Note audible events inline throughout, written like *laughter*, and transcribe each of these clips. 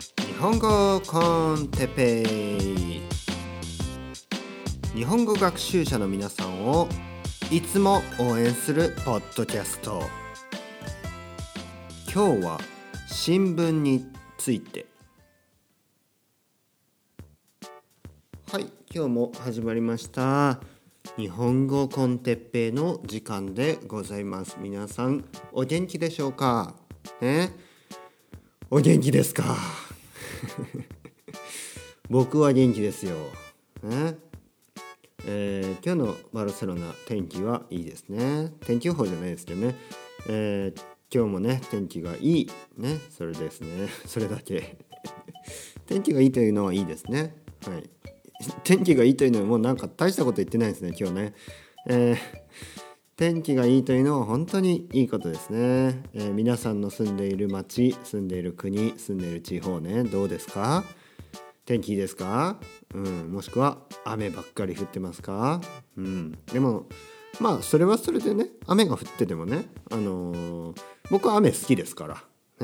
日本語コンテペイ。日本語学習者の皆さんをいつも応援するポッドキャスト。今日は新聞について。はい今日も始まりました。日本語コンテッペイの時間でございます。皆さんお元気でしょうか？ね？お元気ですか？*laughs* 僕は元気ですよ。ねえー、今日のバルセロナ天気はいいですね。天気予報じゃないですけどね。えー、今日もね天気がいいねそれですね *laughs* それだけ *laughs* 天気がいいというのはいいですね。はい。天気がいいというのはもうなんか大したこと言ってないですね今日ね。えー天気がいいというのは本当にいいことですね、えー、皆さんの住んでいる町住んでいる国住んでいる地方ねどうですか？天気いいですか、うん、もしくは雨ばっかり降ってますか、うん、でもまあそれはそれでね雨が降っててもね、あのー、僕は雨好きですから、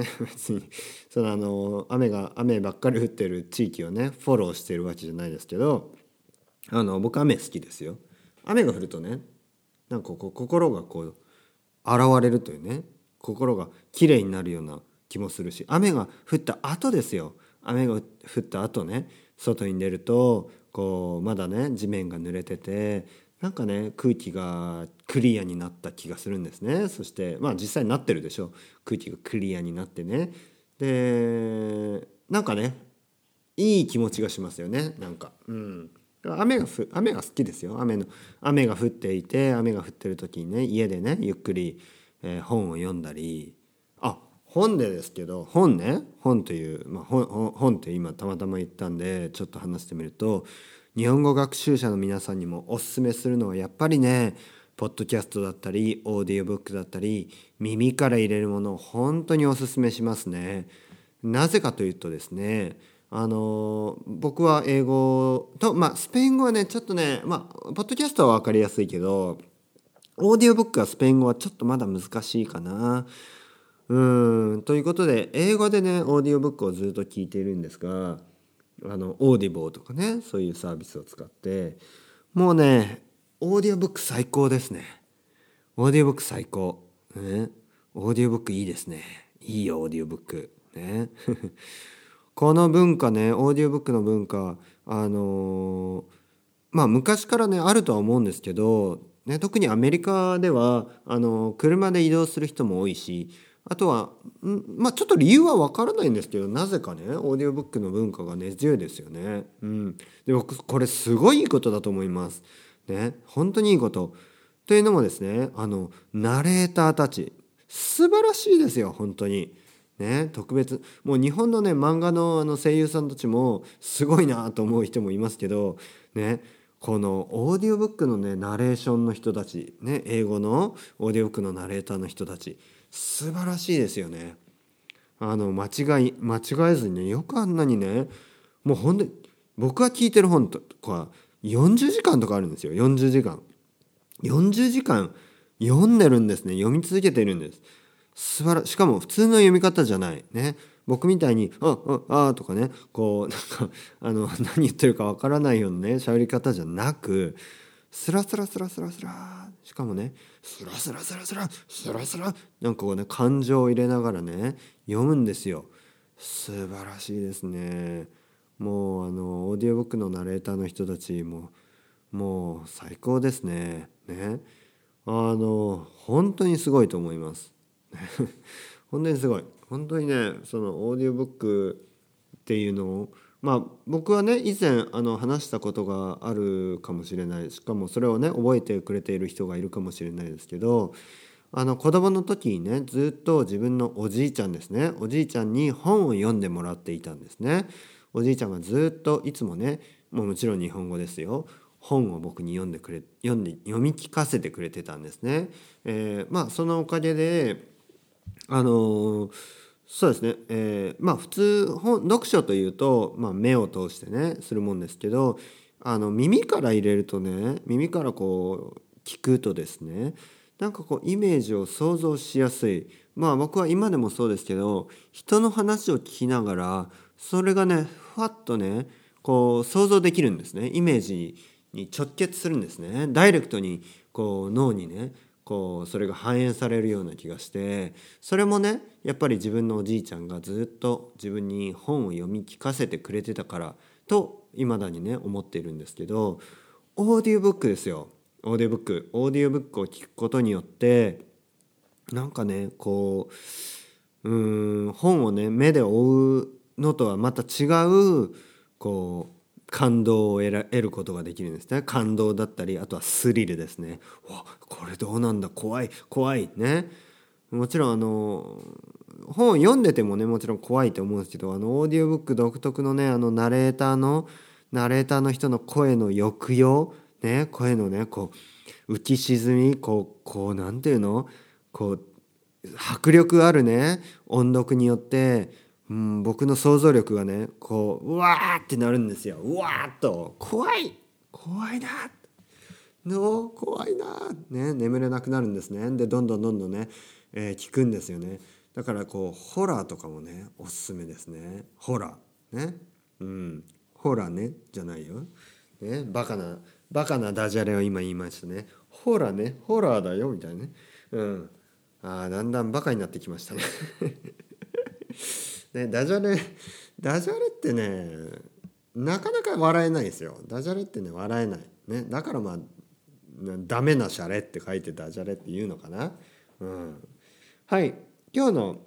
ね、*laughs* 別にその、あのー、雨が雨ばっかり降ってる地域をねフォローしてるわけじゃないですけどあの僕雨好きですよ。雨が降るとねなんかこう心がこう現れるというね。心がきれいになるような気もするし。雨が降った後ですよ。雨が降った後ね。外に出るとこうまだね地面が濡れててなんかね空気がクリアになった気がするんですね。そしてまあ実際になってるでしょ空気がクリアになってね。でなんかねいい気持ちがしますよね。なんか。うん。雨がふ雨が好きですよ雨の雨が降っていて雨が降ってる時にね家でねゆっくり、えー、本を読んだりあ本でですけど本ね本という、まあ、本本って今たまたま言ったんでちょっと話してみると日本語学習者の皆さんにもおすすめするのはやっぱりねポッドキャストだったりオーディオブックだったり耳から入れるものを本当におすすめしますね。なぜかというとですねあの僕は英語と、まあ、スペイン語はねちょっとねまあポッドキャストは分かりやすいけどオーディオブックはスペイン語はちょっとまだ難しいかな。うんということで英語でねオーディオブックをずっと聞いているんですがあのオーディブルとかねそういうサービスを使ってもうねオーディオブック最高ですね。オーディオブック最高。ね、オーディオブックいいですね。いいよオーディオブック。ね。この文化ねオーディオブックの文化あのー、まあ昔からねあるとは思うんですけど、ね、特にアメリカではあのー、車で移動する人も多いしあとはんまあちょっと理由は分からないんですけどなぜかねオーディオブックの文化が根強いですよね。うん、で僕これすごいいいことだと思います。ね本当にいいこと。というのもですねあのナレーターたち素晴らしいですよ本当に。ね、特別もう日本のね漫画のあの声優さんたちもすごいなと思う人もいますけど、ね、このオーディオブックのねナレーションの人たち、ね、英語のオーディオブックのナレーターの人たち素晴らしいですよね。あの間違い間違えずにねよくあんなにねもうほんで僕が聞いてる本とか40時間とかあるんですよ40時間。40時間読んでるんですね読み続けてるんです。素晴らしかも普通の読み方じゃないね。僕みたいに「あああ」とかね。こうなんかあの何言ってるかわからないようなね喋り方じゃなくスラスラスラスラスラしかもねスラスラスラスラスラスラなんかこうね感情を入れながらね読むんですよ。素晴らしいですね。もうあのオーディオブックのナレーターの人たちももう最高ですね。ね。あの本当にすごいと思います。*laughs* 本当にすごい本当にねそのオーディオブックっていうのをまあ僕はね以前あの話したことがあるかもしれないしかもそれをね覚えてくれている人がいるかもしれないですけどあの子供の時にねずっと自分のおじいちゃんですねおじいちゃんに本を読んでもらっていたんですね。おじいちゃんがずっといつもねもうもちろん日本語ですよ本を僕に読んでくれ読んで読み聞かせてくれてたんですね。えー、まあそのおかげであのそうですね、えー、まあ普通本読書というと、まあ、目を通してねするもんですけどあの耳から入れるとね耳からこう聞くとですねなんかこうイメージを想像しやすい。まあ僕は今でもそうですけど人の話を聞きながらそれがねふわっとねこう想像できるんですね。イメージに直結するんですね。ダイレクトにこう脳にねこうそれが反映されるような気がしてそれもねやっぱり自分のおじいちゃんがずっと自分に本を読み聞かせてくれてたからと未だにね思っているんですけどオーディオブックですよ。オーディオブック。オーディオブックを聞くことによってなんかねこううん本をね目で追うのとはまた違うこう感動を得ることができるんですね。感動だったりあとはスリルですね。わこれどうなんだ？怖い怖い。ね。もちろんあの本を読んでてもねもちろん怖いと思うんですけどあのオーディオブック独特のねあのナレーターのナレーターの人の声の抑揚ね声のねこう浮き沈みこうこうなんていうの？こう迫力あるね音読によってうん、僕の想像力がねこううわーってなるんですよ。うわーっと。怖い。怖いなの怖いなね眠れなくなるんですね。でどんどんどんどんね、えー、聞くんですよね。だからこうホラーとかもねおすすめですね。ホラー。ね。うん。ホラーね。じゃないよ。ね。バカなバカなダジャレを今言いましたね。ホラーね。ホラーだよ。みたいなね。うん。あだんだんバカになってきましたね。ね、ダジャレダジャレってねなかなか笑えないですよ。ダジャレってね笑えない、ね、だからまあダメなシャレって書いてダジャレって言うのかな、うん、はい。今日の、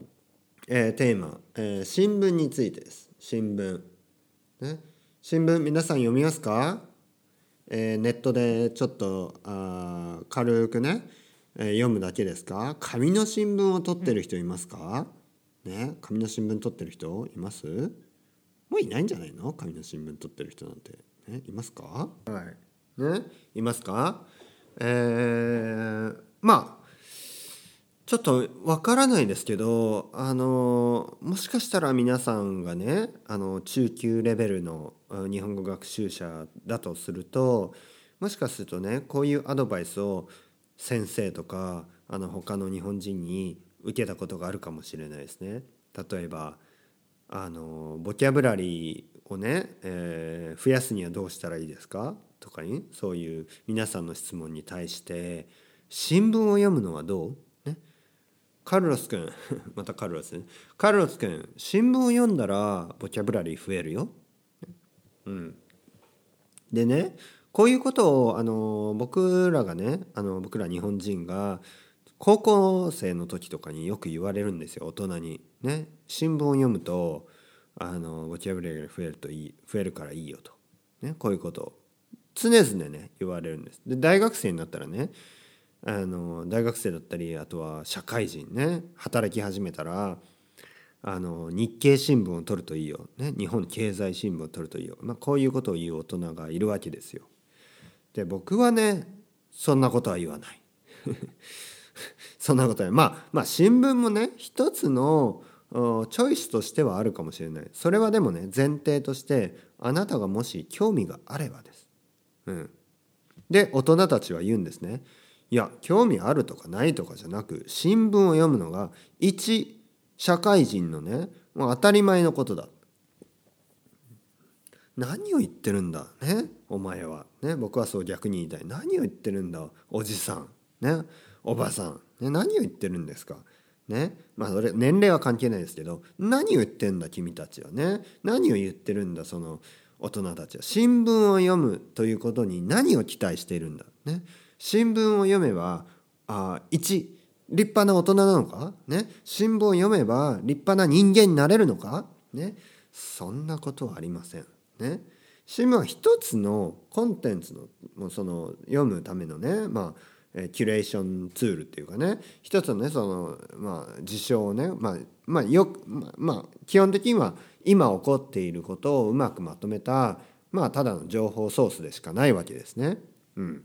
えー、テーマ、えー、新聞についてです。新聞、ね、新聞皆さん読みますか、えー、ネットでちょっとあ軽くね、え読むだけですか？紙の新聞を取ってる人いますか、うんね紙の新聞取ってる人います？もういないんじゃないの？紙の新聞取ってる人なんて、ね、いますか？はい。ねいますか？えー、まあちょっとわからないですけどあのもしかしたら皆さんがねあの中級レベルの日本語学習者だとするともしかするとねこういうアドバイスを先生とかあの他の日本人に受けたことがあるかもしれないですね。例えばあのボキャブラリーをね、えー、増やすにはどうしたらいいですか？とかにそういう皆さんの質問に対して新聞を読むのはどう、ね、カルロス君 *laughs* またカルロス、ね、カルロス君新聞を読んだらボキャブラリー増えるよ。うん、でねこういうことをあの僕らがねあの僕ら日本人が高校生の時とかによく言われるんですよ大人に。ね新聞を読むとあのボキャブラリーが増えるといい増えるからいいよと、ね、こういうことを常々ね言われるんです。で大学生になったらねあの大学生だったりあとは社会人ね働き始めたらあの日経新聞を取るといいよ、ね、日本経済新聞を取るといいよ、まあ、こういうことを言う大人がいるわけですよ。で僕はねそんなことは言わない。*laughs* そんなことない。まあまあ新聞もね一つのチョイスとしてはあるかもしれない。それはでもね前提としてあなたがもし興味があればです。うん、で大人たちは言うんですね。いや興味あるとかないとかじゃなく新聞を読むのが一社会人のねもう当たり前のことだ。何を言ってるんだねお前は。ね僕はそう逆に言いたい。何を言ってるんだおじさん。ね。おばさん、ね、何を言ってるんですか？ねまあそれ年齢は関係ないですけど何を言ってんだ君たちはね？何を言ってるんだその大人たちは。新聞を読むということに何を期待しているんだ？ね新聞を読めばあ1立派な大人なのか？ね新聞を読めば立派な人間になれるのか？ねそんなことはありません。ね新聞は一つのコンテンツのその読むためのねまあえキュレーションツールっていうかね。一つのねそのまあ事象をねまあまあよくまあ基本的には今起こっていることをうまくまとめたまあただの情報ソースでしかないわけですね。うん、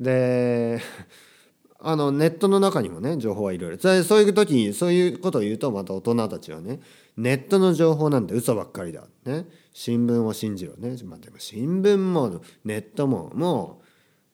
で *laughs* あのネットの中にもね情報はいろいろ。そういう時にそういうことを言うとまた大人たちはねネットの情報なんて嘘ばっかりだ、ね、新聞を信じろね、まあ、でも新聞もネットももう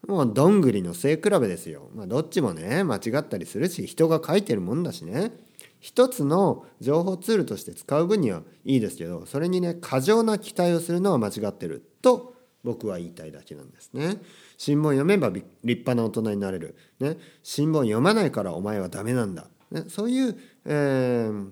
もうどんぐりの背比べですよ。まあ、どっちもね間違ったりするし人が書いてるもんだしね一つの情報ツールとして使う分にはいいですけどそれにね過剰な期待をするのは間違ってると僕は言いたいだけなんですね。新聞読めば立派な大人になれる。ね、新聞読まないからお前はダメなんだ。ね、そういう、えー、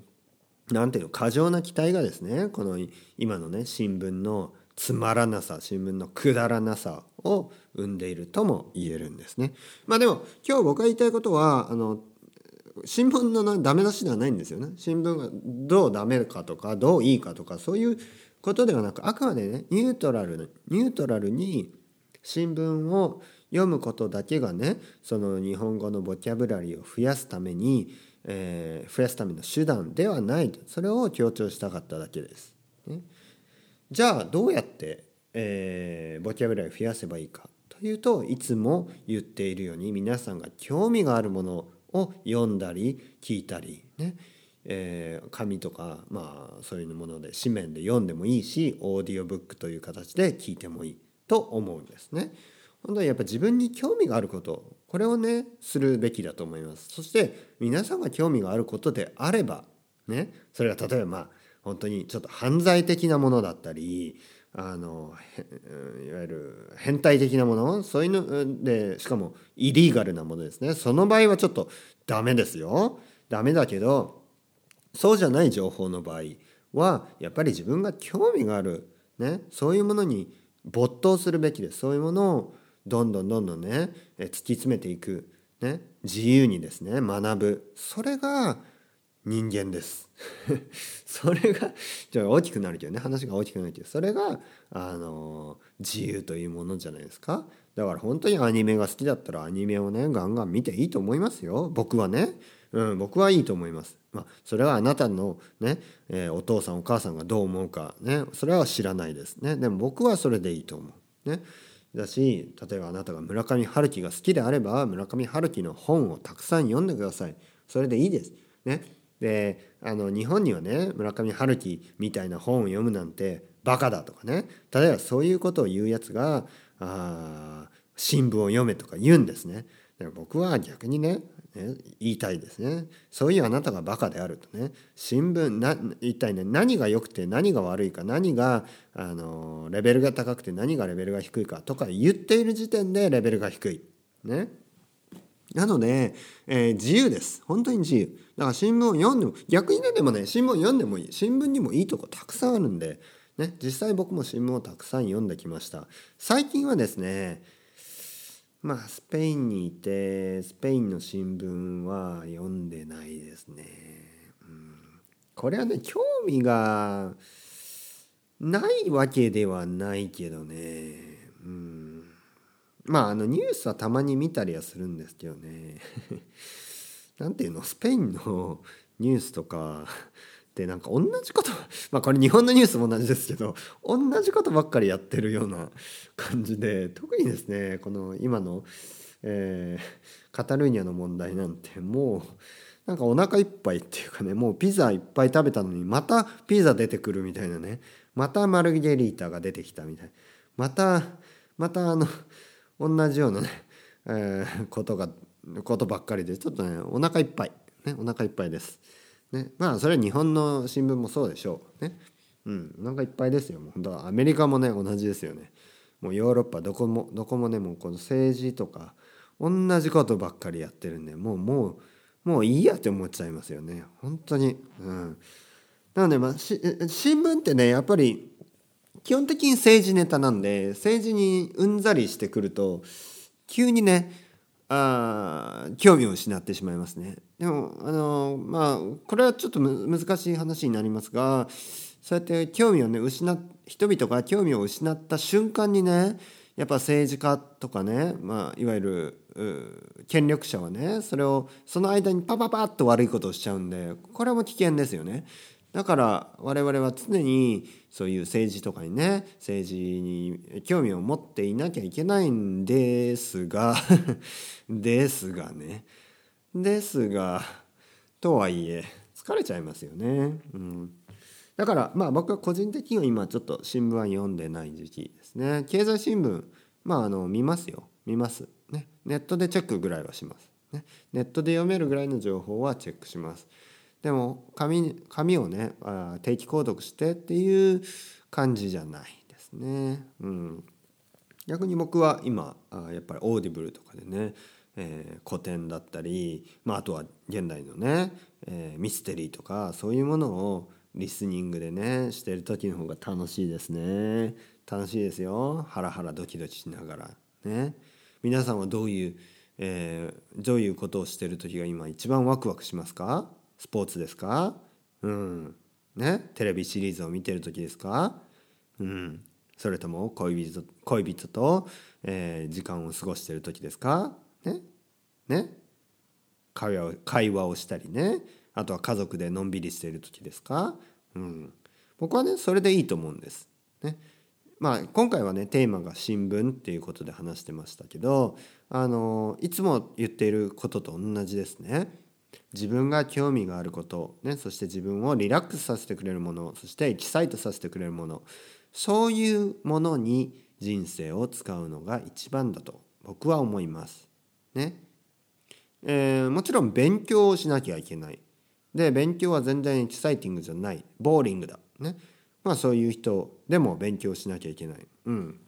なんていうの過剰な期待がですねこの今のね新聞のつまらなさ新聞のくだらなさを生んでいるとも言えるんですね。まあでも今日僕が言いたいことはあの新聞のダメ出しではないんですよね。新聞がどうダメかとかどういいかとかそういうことではなくあくまでねニュートラルニュートラルに新聞を読むことだけがねその日本語のボキャブラリーを増やすために、えー、増やすための手段ではないそれを強調したかっただけです。じゃあどうやって、えー、ボキャブラリーを増やせばいいかというといつも言っているように皆さんが興味があるものを読んだり聞いたりねえー、紙とかまあそういうもので紙面で読んでもいいしオーディオブックという形で聞いてもいいと思うんですね。本当にやっぱ自分に興味があることこれをねするべきだと思います。そして皆さんが興味があることであればねそれが例えばまあ本当にちょっと犯罪的なものだったりあのいわゆる変態的なものそういうのでしかもイリーガルなものですね。その場合はちょっとダメですよ。ダメだけどそうじゃない情報の場合はやっぱり自分が興味がある、ね、そういうものに没頭するべきです。そういうものをどんどんどんどんね突き詰めていく、ね、自由にですね学ぶ。それが人間です。*laughs* それがじゃあ大きくなるけどね話が大きくなるけどそれがあの自由というものじゃないですか。だから本当にアニメが好きだったらアニメをねガンガン見ていいと思いますよ。僕はね、うん、僕はいいと思います。まあそれはあなたのね、え、お父さんお母さんがどう思うかね。それは知らないですね。でも僕はそれでいいと思う。ね。だし例えばあなたが村上春樹が好きであれば村上春樹の本をたくさん読んでください。それでいいです。ね。であの日本にはね村上春樹みたいな本を読むなんてバカだとかね例えばそういうことを言うやつがあ新聞を読めとか言うんですね。僕は逆にねね言いたいですねそういうあなたがバカであるとね新聞な一体ね何が良くて何が悪いか何があのレベルが高くて何がレベルが低いかとか言っている時点でレベルが低い。ね、なので、えー、自由です。本当に自由。だから新聞を読んでも逆にねでもね新聞を読んでもいい。新聞にもいいとこたくさんあるんで、ね、実際僕も新聞をたくさん読んできました。最近はですねまあスペインにいてスペインの新聞は読んでないですね、うん、これはね興味がないわけではないけどね。うん。まああのニュースはたまに見たりはするんですけどね。*laughs* なんていうの？スペインのニュースとかでなんか同じことまあこれ日本のニュースも同じですけど同じことばっかりやってるような感じで特にですねこの今の、えー、カタルーニャの問題なんてもうなんかお腹いっぱいっていうかねもうピザいっぱい食べたのにまたピザ出てくるみたいなね。またマルゲリータが出てきたみたい。なまたまたあの同じようなね、*laughs* えー、ことがことばっかりでちょっとねお腹いっぱい、ね、お腹いっぱいです。ね、まあそれは日本の新聞もそうでしょう。ね、うん、お腹いっぱいですよ。もう本当はアメリカもね同じですよね。もうヨーロッパどこもどこもねもうこの政治とか同じことばっかりやってるんでもうもうもういいやって思っちゃいますよね。本当に。うん、なのでまあ新聞ってねやっぱり基本的に政治ネタなんで政治にうんざりしてくると急にねあ興味を失ってしまいますね。でもあのまあこれはちょっと難しい話になりますがそうやって興味をね失っ人々が興味を失った瞬間にねやっぱ政治家とかね、まあ、いわゆる権力者はねそれをその間にパパパッと悪いことをしちゃうんでこれも危険ですよね。だから我々は常にそういう政治とかにね政治に興味を持っていなきゃいけないんですが *laughs* ですがねですがとはいえ疲れちゃいますよね。うん、だからまあ僕は個人的には今ちょっと新聞は読んでない時期ですね。経済新聞まああの見ますよ。見ます、ね、ネットでチェックぐらいはします、ね、ネットで読めるぐらいの情報はチェックしますでも紙紙をねあ定期購読してっていう感じじゃないですね。うん、逆に僕は今あやっぱりオーディブルとかでね、えー、古典だったり、まあ、あとは現代のね、えー、ミステリーとかそういうものをリスニングでねしてる時の方が楽しいですね。楽しいですよハラハラドキドキしながらね。皆さんはどういう、えー、どういうことをしてる時が今一番ワクワクしますか？スポーツですか？うん。ね？テレビシリーズを見てる時ですか？うん。それとも恋人恋人と、えー、時間を過ごしてる時ですか？ね？ね？会話を会話をしたりね。あとは家族でのんびりしている時ですか、うん、僕はねそれでいいと思うんです。ね？まあ、今回はねテーマが新聞っていうことで話してましたけどあのいつも言っていることと同じですね。自分が興味があること、ね、そして自分をリラックスさせてくれるものそしてエキサイトさせてくれるものそういうものに人生を使うのが一番だと僕は思います。ねえー、もちろん勉強をしなきゃいけない。で勉強は全然エキサイティングじゃない boring だ。ねまあそういう人でも勉強しなきゃいけない。うん、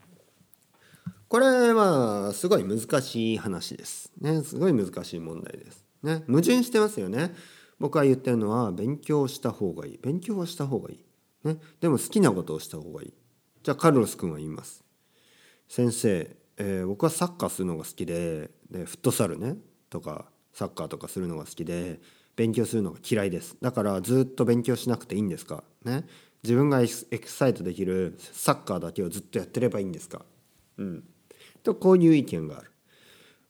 これはすごい難しい話です。ねすごい難しい問題です。ね、矛盾してますよね。僕は言ってるのは勉強した方がいい。勉強はした方がいい。ね、でも好きなことをした方がいい。じゃあカルロス君は言います。先生、えー、僕はサッカーするのが好きででフットサルねとかサッカーとかするのが好きで勉強するのが嫌いです。だからずっと勉強しなくていいんですか？ね自分がエキサイトできるサッカーだけをずっとやってればいいんですか？うん。とこういう意見がある。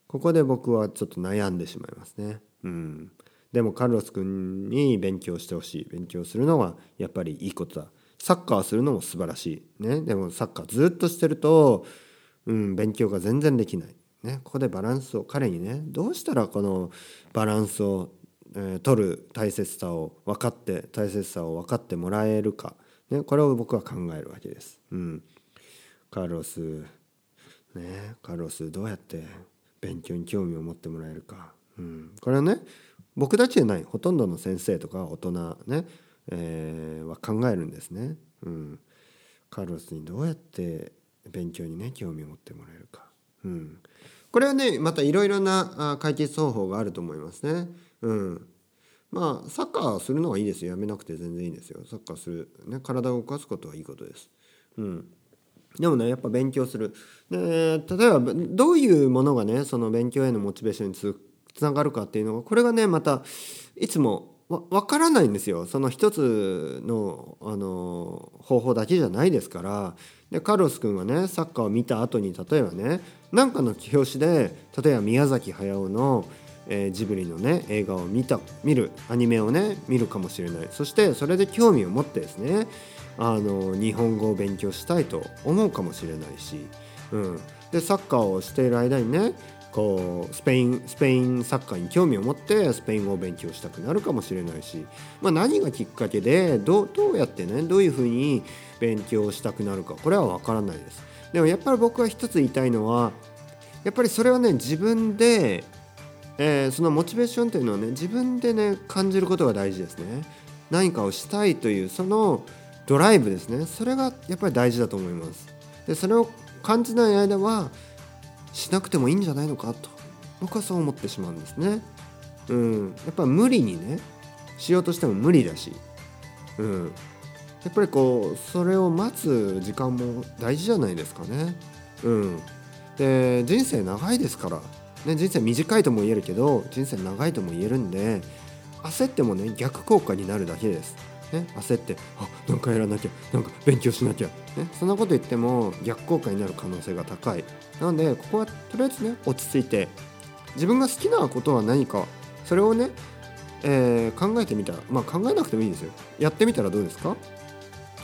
ここで僕はちょっと悩んでしまいますね。うん、でもカルロス君に勉強してほしい。勉強するのはやっぱりいいことだ。サッカーするのも素晴らしい、ね、でもサッカーずっとしてると、うん、勉強が全然できない、ね、ここでバランスを彼にねどうしたらこのバランスを、えー、取る大切さを分かって大切さを分かってもらえるか、ね、これを僕は考えるわけです。うん、カルロスね。カルロスどうやって勉強に興味を持ってもらえるか、うん、これはね僕たちじゃないほとんどの先生とか大人ね、えー、は考えるんですね、うん、カルロスにどうやって勉強にね興味を持ってもらえるか、うん、これはねまたいろいろな解決方法があると思いますね。うん、まあサッカーするのはいいですよ。やめなくて全然いいんですよ。サッカーする、ね、体を動かすことはいいことです。うん。でもねやっぱ勉強する。で例えばどういうものがねその勉強へのモチベーションにつながるかっていうのがこれがねまたいつもわ分からないんですよ。その一つのあの方法だけじゃないですから。でカルロス君はねサッカーを見た後に例えばね何かの表紙で例えば宮崎駿の、えー、ジブリのね映画を見た見るアニメをね見るかもしれない。そしてそれで興味を持ってですねあの日本語を勉強したいと思うかもしれないし、うん、でサッカーをしている間にねこうスペインスペインサッカーに興味を持ってスペイン語を勉強したくなるかもしれないし、まあ、何がきっかけでどうどうやってねどういうふうに勉強したくなるかこれは分からないです。でもやっぱり僕は一つ言いたいのはやっぱりそれはね自分で、えー、そのモチベーションというのはね自分でね感じることが大事ですね。何かをしたいというそのドライブですね。それがやっぱり大事だと思います。でそれを感じない間はしなくてもいいんじゃないのかと。僕はそう思ってしまうんですね。うん。やっぱり無理にねしようとしても無理だし。うん。やっぱりこうそれを待つ時間も大事じゃないですかね。うん。で人生長いですから、ね、人生短いとも言えるけど人生長いとも言えるんで焦ってもね逆効果になるだけです。ね、焦ってあなんかやらなきゃなんか勉強しなきゃ、ね、そんなこと言っても逆効果になる可能性が高い。なのでここはとりあえずね落ち着いて自分が好きなことは何かそれをね、えー、考えてみたらまあ考えなくてもいいですよ。やってみたらどうですか？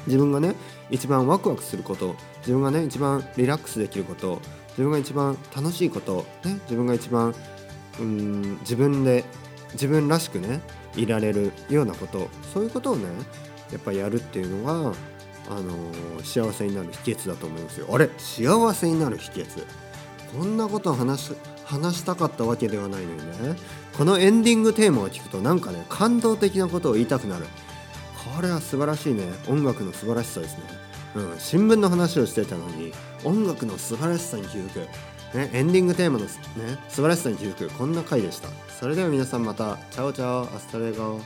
自分がね一番ワクワクすること自分がね一番リラックスできること自分が一番楽しいこと、ね、自分が一番うん自分で自分らしくねいられるようなことそういうことをねやっぱやるっていうのがあの幸せになる秘訣だと思うんですよ。あれ？幸せになる秘訣。そんなこと話話したかったわけではないのにね。このエンディングテーマを聞くとなんかね感動的なことを言いたくなる。これは素晴らしいね。音楽の素晴らしさですね、うん、新聞の話をしてたのに音楽の素晴らしさに気づく、ね、エンディングテーマの、ね、素晴らしさに気づくこんな回でした。それでは皆さんまた。 Chao chao。Hasta luego。